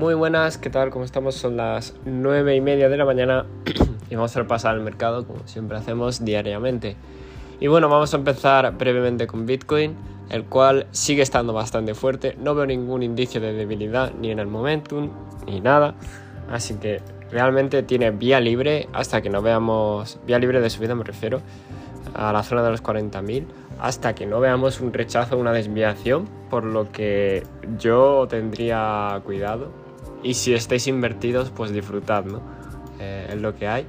Muy buenas, ¿qué tal? ¿Cómo estamos? Son las 9 y media de la mañana y vamos a repasar el mercado como siempre hacemos diariamente. Y bueno, vamos a empezar brevemente con Bitcoin, el cual sigue estando bastante fuerte. No veo ningún indicio de debilidad ni en el momentum ni nada. Así que realmente tiene vía libre hasta que no veamos, vía libre de subida me refiero, a la zona de los 40.000 hasta que no veamos un rechazo una desviación, por lo que yo tendría cuidado. Y si estáis invertidos, pues disfrutad, ¿no? Eh, es lo que hay.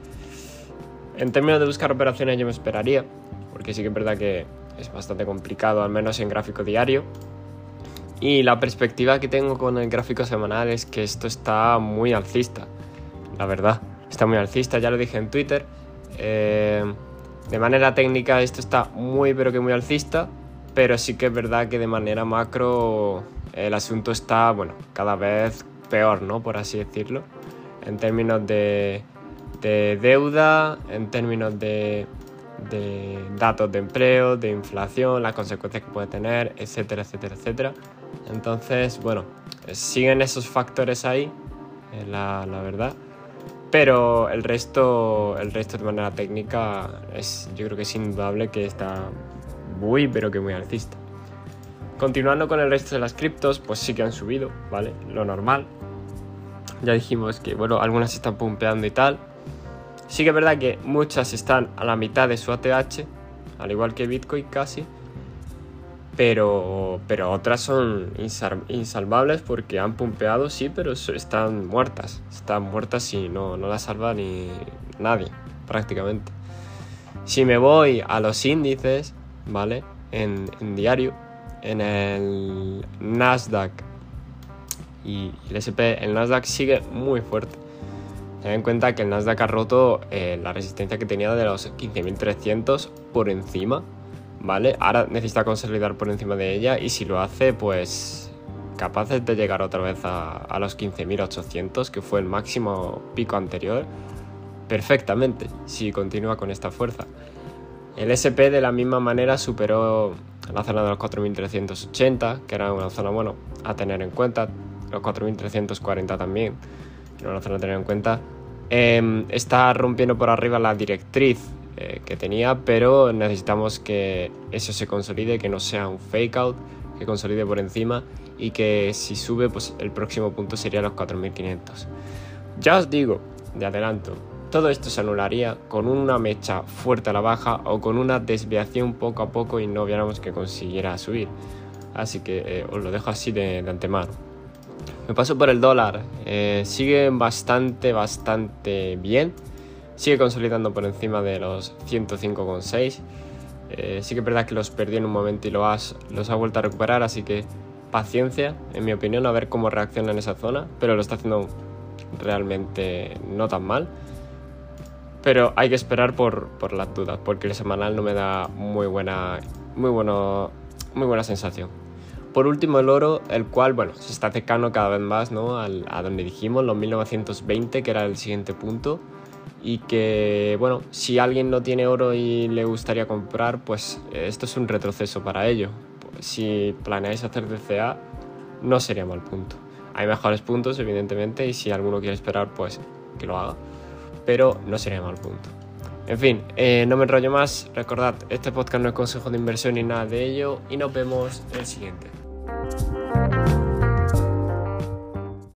En términos de buscar operaciones yo me esperaría, porque sí que es verdad que es bastante complicado, al menos en gráfico diario. Y la perspectiva que tengo con el gráfico semanal es que esto está muy alcista, la verdad. Está muy alcista, ya lo dije en Twitter. Eh, de manera técnica esto está muy pero que muy alcista, pero sí que es verdad que de manera macro el asunto está, bueno, cada vez peor, ¿no? Por así decirlo, en términos de, deuda, en términos de, de datos de empleo, de inflación, las consecuencias que puede tener, etcétera, etcétera, etcétera. Entonces, bueno, siguen esos factores ahí, eh, la, la verdad. Pero el resto, el resto de manera técnica es, yo creo que es indudable que está muy, pero que muy alcista. Continuando con el resto de las criptos, pues sí que han subido, ¿vale? Lo normal. Ya dijimos que, bueno, algunas están pumpeando y tal. Sí que es verdad que muchas están a la mitad de su ATH, al igual que Bitcoin casi pero, pero otras son insalvables porque han pumpeado, sí, pero están muertas. Están muertas y no, no las salva ni nadie, prácticamente. Si me voy a los índices, ¿vale? En, diario, en el Nasdaq y el SP, el Nasdaq sigue muy fuerte. Ten en cuenta que el Nasdaq ha roto eh, la resistencia que tenía de los 15.300 por encima ¿vale? Ahora necesita consolidar por encima de ella y si lo hace, pues capaces de llegar otra vez a, los 15.800, que fue el máximo pico anterior, perfectamente, si continúa con esta fuerza. El SP de la misma manera superó la zona de los 4.380, que era una zona, bueno, a tener en cuenta, los 4.340 también, era una zona a tener en cuenta. Em, está rompiendo por arriba la directriz eh, que tenía, pero necesitamos que eso se consolide, que no sea un fake out, que consolide por encima y que si sube, pues el próximo punto sería los 4500. Ya os digo, de adelanto, todo esto se anularía con una mecha fuerte a la baja o con una desviación poco a poco y no viéramos que consiguiera subir. Así que eh, os lo dejo así de, antemano. Me paso por el dólar. Eh, sigue bastante, bastante bien sigue consolidando por encima de los 105,6. Eh, sí que es verdad que los perdió en un momento y los ha vuelto a recuperar, así que paciencia, en mi opinión, a ver cómo reacciona en esa zona, pero lo está haciendo realmente no tan mal. Pero hay que esperar por, por las dudas, porque el semanal no me da muy buena, muy, bueno, muy buena sensación. Por último, el oro, el cual, bueno, se está acercando cada vez más ¿no? Al, a donde dijimos, los 1920, que era el siguiente punto y que, bueno, si alguien no tiene oro y le gustaría comprar, pues eh, esto es un retroceso para ello. Si planeáis hacer DCA, no sería mal punto. Hay mejores puntos, evidentemente, y si alguno quiere esperar, pues que lo haga. Pero no sería mal punto. En fin, eh, no me enrollo más. Recordad, este podcast no es consejo de inversión ni nada de ello. Y nos vemos en el siguiente.